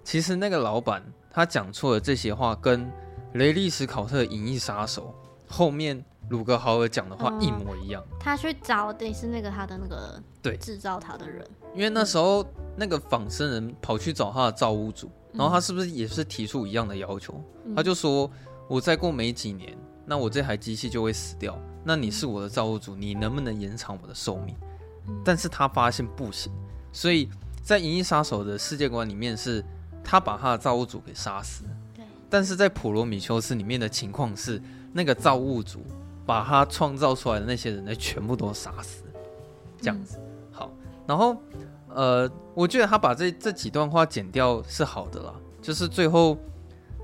其实那个老板他讲错了这些话，跟雷利史考特的《银翼杀手》后面。鲁格豪尔讲的话一模一样，嗯、他去找的是那个他的那个对。制造他的人，因为那时候那个仿生人跑去找他的造物主，然后他是不是也是提出一样的要求？嗯、他就说：“我再过没几年，那我这台机器就会死掉。那你是我的造物主，你能不能延长我的寿命？”嗯、但是他发现不行，所以在《银翼杀手》的世界观里面，是他把他的造物主给杀死。对，但是在普罗米修斯里面的情况是，那个造物主把他创造出来的那些人类全部都杀死，这样子。好，然后呃，我觉得他把这这几段话剪掉是好的啦，就是最后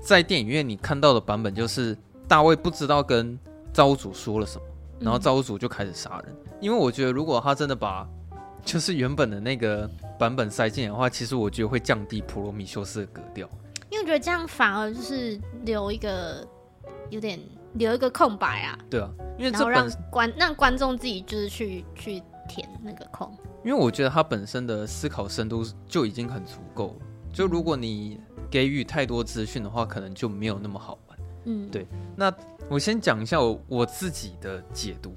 在电影院你看到的版本，就是大卫不知道跟造物主说了什么，然后造物主就开始杀人。因为我觉得如果他真的把就是原本的那个版本塞进来的话，其实我觉得会降低普罗米修斯的格调。因为我觉得这样反而就是留一个有点留一个空白啊。对啊，因为这让观让观众自己就是去去填那个空。因为我觉得他本身的思考深度就已经很足够了。就如果你给予太多资讯的话，可能就没有那么好玩。嗯，对。那我先讲一下我我自己的解读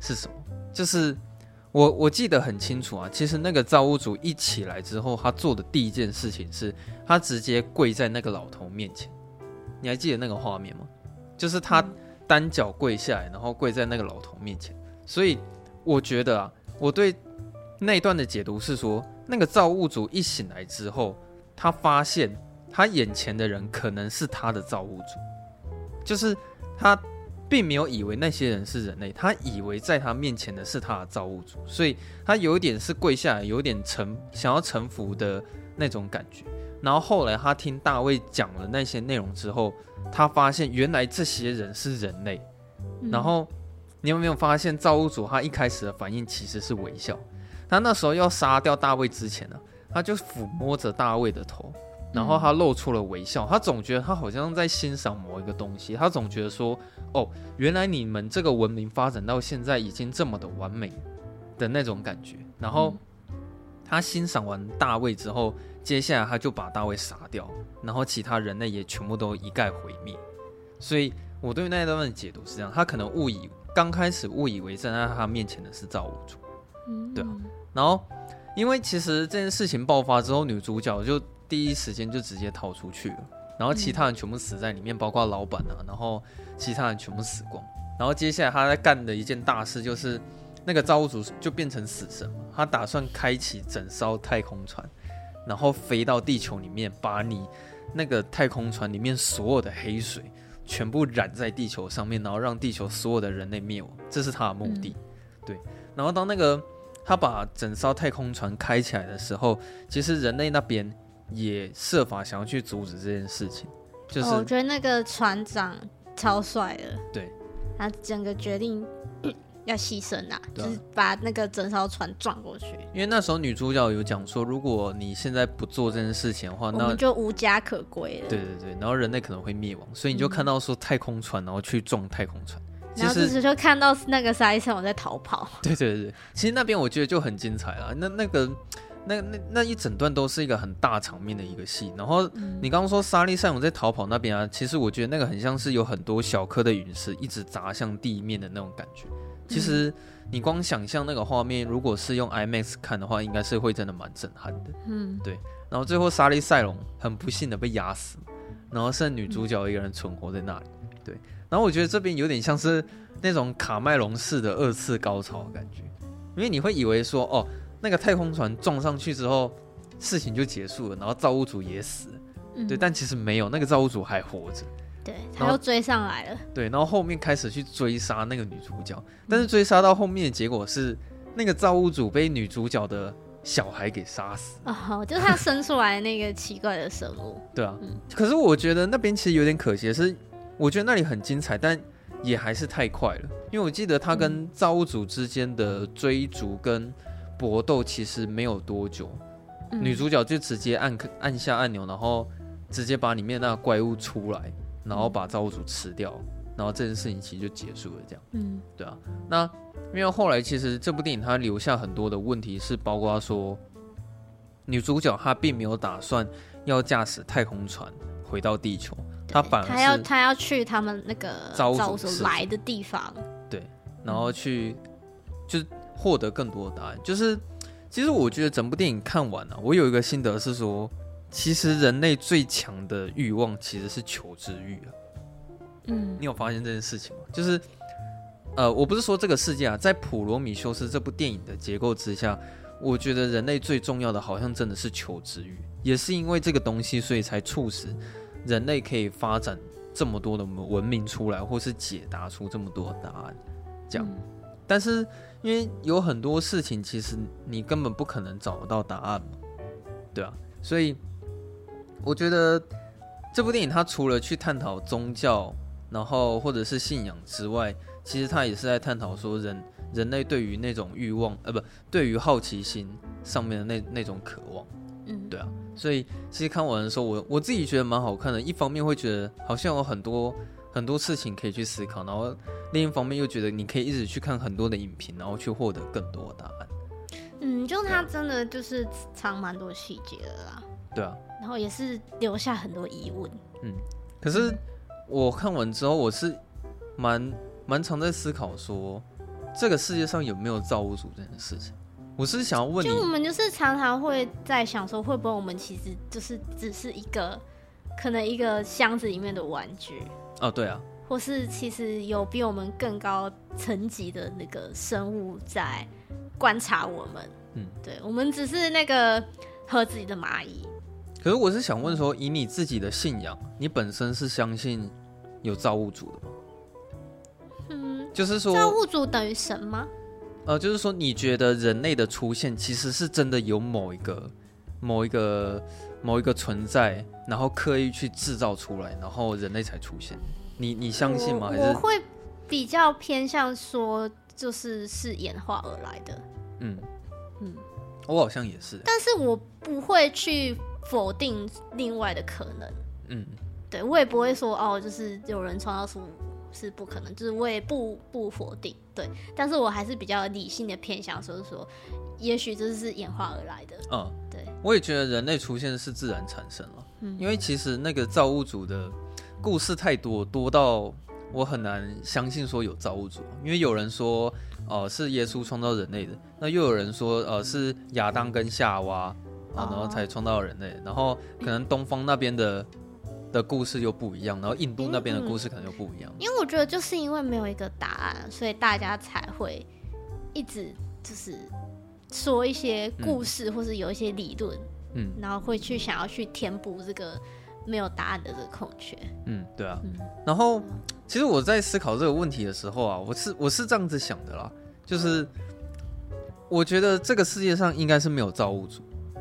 是什么，就是。我我记得很清楚啊，其实那个造物主一起来之后，他做的第一件事情是，他直接跪在那个老头面前。你还记得那个画面吗？就是他单脚跪下来，然后跪在那个老头面前。所以我觉得啊，我对那一段的解读是说，那个造物主一醒来之后，他发现他眼前的人可能是他的造物主，就是他。并没有以为那些人是人类，他以为在他面前的是他的造物主，所以他有点是跪下来，有点臣想要臣服的那种感觉。然后后来他听大卫讲了那些内容之后，他发现原来这些人是人类。然后你有没有发现造物主他一开始的反应其实是微笑？他那时候要杀掉大卫之前呢，他就抚摸着大卫的头。然后他露出了微笑，他总觉得他好像在欣赏某一个东西，他总觉得说，哦，原来你们这个文明发展到现在已经这么的完美的那种感觉。然后他欣赏完大卫之后，接下来他就把大卫杀掉，然后其他人类也全部都一概毁灭。所以我对那一段的解读是这样，他可能误以刚开始误以为站在他面前的是造物主，对啊。然后因为其实这件事情爆发之后，女主角就。第一时间就直接逃出去了，然后其他人全部死在里面，包括老板啊，然后其他人全部死光。然后接下来他在干的一件大事就是，那个造物主就变成死神嘛，他打算开启整艘太空船，然后飞到地球里面，把你那个太空船里面所有的黑水全部染在地球上面，然后让地球所有的人类灭亡，这是他的目的。对，然后当那个他把整艘太空船开起来的时候，其实人类那边。也设法想要去阻止这件事情，就是、哦、我觉得那个船长超帅的，对，他整个决定要牺牲啊，就是把那个整艘船撞过去。因为那时候女主角有讲说，如果你现在不做这件事情的话，那就无家可归了。对对对，然后人类可能会灭亡，所以你就看到说太空船，然后去撞太空船，嗯、然后就是就看到那个沙利塞隆在逃跑。对对对，其实那边我觉得就很精彩了，那那个。那那那一整段都是一个很大场面的一个戏，然后你刚刚说莎莉赛隆在逃跑那边啊，其实我觉得那个很像是有很多小颗的陨石一直砸向地面的那种感觉。其实你光想象那个画面，如果是用 IMAX 看的话，应该是会真的蛮震撼的。嗯，对。然后最后莎莉赛隆很不幸的被压死，然后剩女主角一个人存活在那里。对。然后我觉得这边有点像是那种卡麦隆式的二次高潮感觉，因为你会以为说哦。那个太空船撞上去之后，事情就结束了，然后造物主也死对，但其实没有，那个造物主还活着，对，他又追上来了，对，然后后面开始去追杀那个女主角，但是追杀到后面的结果是，那个造物主被女主角的小孩给杀死，哦，就是他生出来那个奇怪的生物，对啊，嗯，可是我觉得那边其实有点可惜的是，我觉得那里很精彩，但也还是太快了，因为我记得他跟造物主之间的追逐跟搏斗其实没有多久，嗯，女主角就直接按按下按钮，然后直接把里面那个怪物出来，然后把造物主吃掉，然后这件事情其实就结束了。这样，嗯，对啊。那因为后来其实这部电影它留下很多的问题，是包括说女主角她并没有打算要驾驶太空船回到地球，她反而她要她要去他们那个造物主来的地方，对，然后去，嗯，就是。获得更多的答案，就是其实我觉得整部电影看完了啊，我有一个心得是说，其实人类最强的欲望其实是求知欲啊。嗯，你有发现这件事情吗？就是呃，我不是说这个世界啊，在普罗米修斯这部电影的结构之下，我觉得人类最重要的好像真的是求知欲，也是因为这个东西，所以才促使人类可以发展这么多的文明出来，或是解答出这么多的答案，这样。嗯、但是因为有很多事情，其实你根本不可能找得到答案嘛，对啊，所以我觉得这部电影它除了去探讨宗教，然后或者是信仰之外，其实它也是在探讨说人人类对于那种欲望，呃，不，对于好奇心上面的那那种渴望。嗯，对啊，所以其实看完的时候，我我自己觉得蛮好看的。一方面会觉得好像有很多很多事情可以去思考，然后另一方面又觉得你可以一直去看很多的影评，然后去获得更多的答案。嗯，就它真的就是藏蛮多细节的啦。对啊，然后也是留下很多疑问。嗯，可是我看完之后，我是蛮蛮常在思考说，这个世界上有没有造物主这件事情。我是想要问你，就我们就是常常会在想说，会不会我们其实就是只是一个，可能一个箱子里面的玩具哦，对啊，或是其实有比我们更高层级的那个生物在观察我们，嗯，对，我们只是那个盒子里的蚂蚁。可是我是想问说，以你自己的信仰，你本身是相信有造物主的吗？嗯，就是说造物主等于神吗？呃，就是说，你觉得人类的出现其实是真的有某一个、某一个、某一个存在，然后刻意去制造出来，然后人类才出现？你你相信吗？还是我会比较偏向说，就是是演化而来的。嗯嗯，我好像也是，但是我不会去否定另外的可能。嗯，对，我也不会说哦，就是有人创造出。是不可能，就是我也不不否定，对，但是我还是比较理性的偏向，所以说，也许这是演化而来的。嗯，对，我也觉得人类出现是自然产生了，嗯，因为其实那个造物主的故事太多，多到我很难相信说有造物主，因为有人说，哦、呃，是耶稣创造人类的，那又有人说，呃，是亚当跟夏娃啊，然后才创造人类，然后可能东方那边的。的故事又不一样，然后印度那边的故事可能又不一样。因为我觉得就是因为没有一个答案，所以大家才会一直就是说一些故事，或是有一些理论，嗯，然后会去想要去填补这个没有答案的这个空缺。嗯，对啊。然后其实我在思考这个问题的时候啊，我是我是这样子想的啦，就是我觉得这个世界上应该是没有造物主。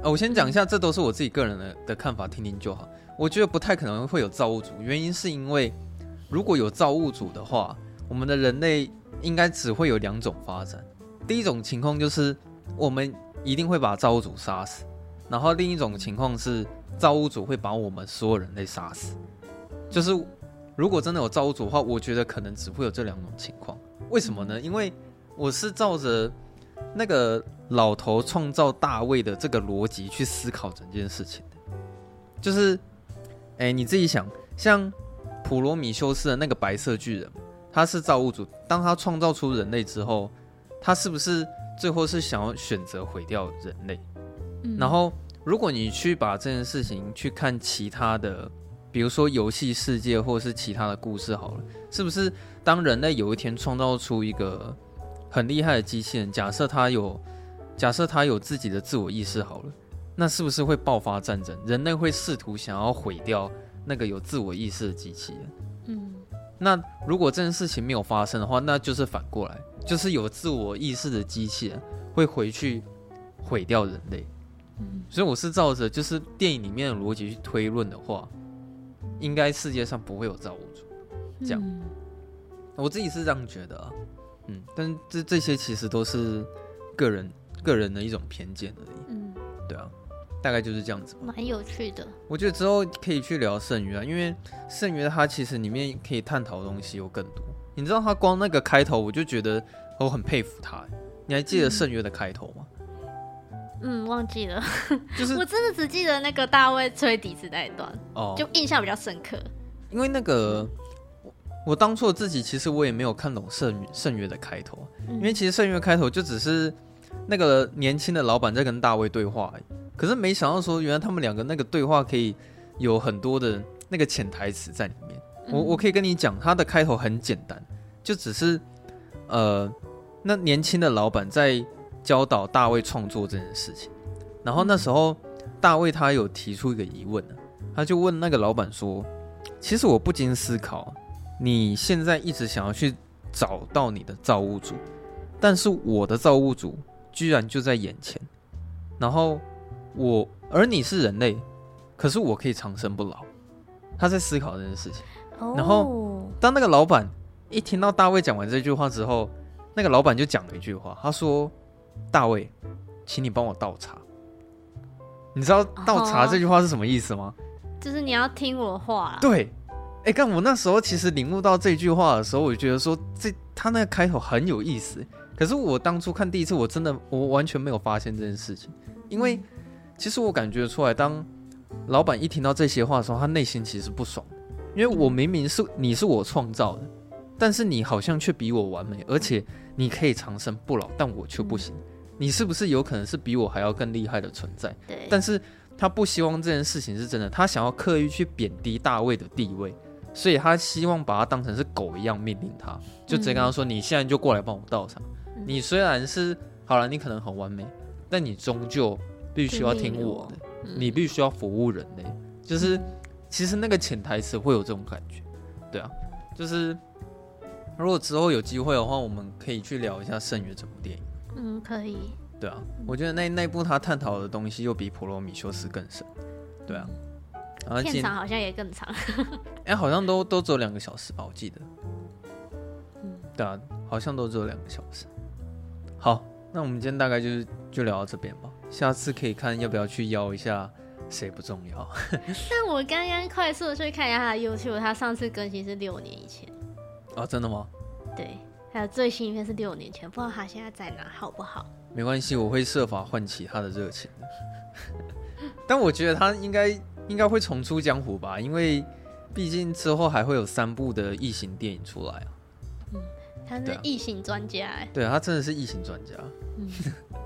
我先讲一下，这都是我自己个人的的看法，听听就好。我觉得不太可能会有造物主，原因是因为如果有造物主的话，我们的人类应该只会有两种发展。第一种情况就是我们一定会把造物主杀死，然后另一种情况是造物主会把我们所有人类杀死。就是如果真的有造物主的话，我觉得可能只会有这两种情况。为什么呢？因为我是照着那个老头创造大卫的这个逻辑去思考整件事情的，就是。哎，你自己想，像普罗米修斯的那个白色巨人，他是造物主。当他创造出人类之后，他是不是最后是想要选择毁掉人类？嗯。然后，如果你去把这件事情去看其他的，比如说游戏世界或者是其他的故事好了，是不是当人类有一天创造出一个很厉害的机器人，假设他有，假设他有自己的自我意识好了。那是不是会爆发战争？人类会试图想要毁掉那个有自我意识的机器人。嗯，那如果这件事情没有发生的话，那就是反过来，就是有自我意识的机器人会回去毁掉人类。嗯，所以我是照着就是电影里面的逻辑去推论的话，应该世界上不会有造物主。这样，嗯，我自己是这样觉得啊。嗯，但这这些其实都是个人个人的一种偏见而已。嗯，对啊。大概就是这样子，蛮有趣的。我觉得之后可以去聊圣约啊，因为圣约它其实里面可以探讨的东西有更多。你知道他光那个开头，我就觉得我很佩服他。你还记得圣约的开头吗？嗯，忘记了。就是 我真的只记得那个大卫吹笛子那一段，哦，就印象比较深刻。因为那个我，当初自己其实我也没有看懂圣圣约的开头，因为其实圣约开头就只是那个年轻的老板在跟大卫对话而已。可是没想到说，原来他们两个那个对话可以有很多的那个潜台词在里面。我我可以跟你讲，他的开头很简单，就只是呃，那年轻的老板在教导大卫创作这件事情。然后那时候大卫他有提出一个疑问，他就问那个老板说：“其实我不禁思考，你现在一直想要去找到你的造物主，但是我的造物主居然就在眼前，然后我而你是人类，可是我可以长生不老。”他在思考这件事情。然后当那个老板一听到大卫讲完这句话之后，那个老板就讲了一句话，他说：“大卫，请你帮我倒茶。”你知道倒茶这句话是什么意思吗？就是你要听我话。对，哎，干我那时候其实领悟到这句话的时候，我就觉得说这他那个开头很有意思。可是我当初看第一次，我真的我完全没有发现这件事情，因为其实我感觉出来，当老板一听到这些话的时候，他内心其实不爽，因为我明明是你是我创造的，但是你好像却比我完美，而且你可以长生不老，但我却不行。你是不是有可能是比我还要更厉害的存在？对。但是他不希望这件事情是真的，他想要刻意去贬低大卫的地位，所以他希望把他当成是狗一样命令他，就直接跟他说：“你现在就过来帮我倒茶。嗯、你虽然是好了，你可能很完美，但你终究必须要听我的，嗯、你必须要服务人类。就是其实那个潜台词会有这种感觉，对啊，就是如果之后有机会的话，我们可以去聊一下《圣约》这部电影。嗯，可以。对啊，我觉得那那部他探讨的东西又比《普罗米修斯》更深。对啊，然后片长好像也更长。哎、欸，好像都都只有两个小时吧，我记得。嗯，对啊，好像都只有两个小时。好，那我们今天大概就是就聊到这边吧。下次可以看要不要去邀一下，谁不重要。但我刚刚快速的去看一下他的 YouTube，他上次更新是六年以前。啊，真的吗？对。还有最新一篇是六年前，不知道他现在在哪，好不好？没关系，我会设法唤起他的热情的。但我觉得他应该应该会重出江湖吧，因为毕竟之后还会有三部的异形电影出来啊。嗯，他是异形专家哎。对啊，他真的是异形专家。嗯。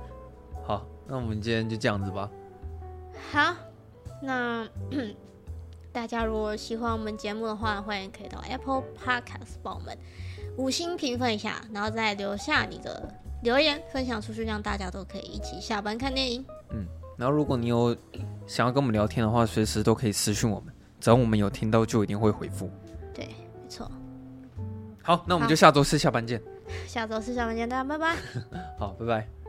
好，那我们今天就这样子吧。好，那 大家如果喜欢我们节目的话，欢迎可以到 Apple Podcast 帮我们。五星评分一下，然后再留下你的留言，分享出去，让大家都可以一起下班看电影。嗯，然后如果你有想要跟我们聊天的话，随时都可以私讯我们，只要我们有听到，就一定会回复。对，没错。好，那我们就下周四下班见。下周四下班见，大家拜拜。好，拜拜。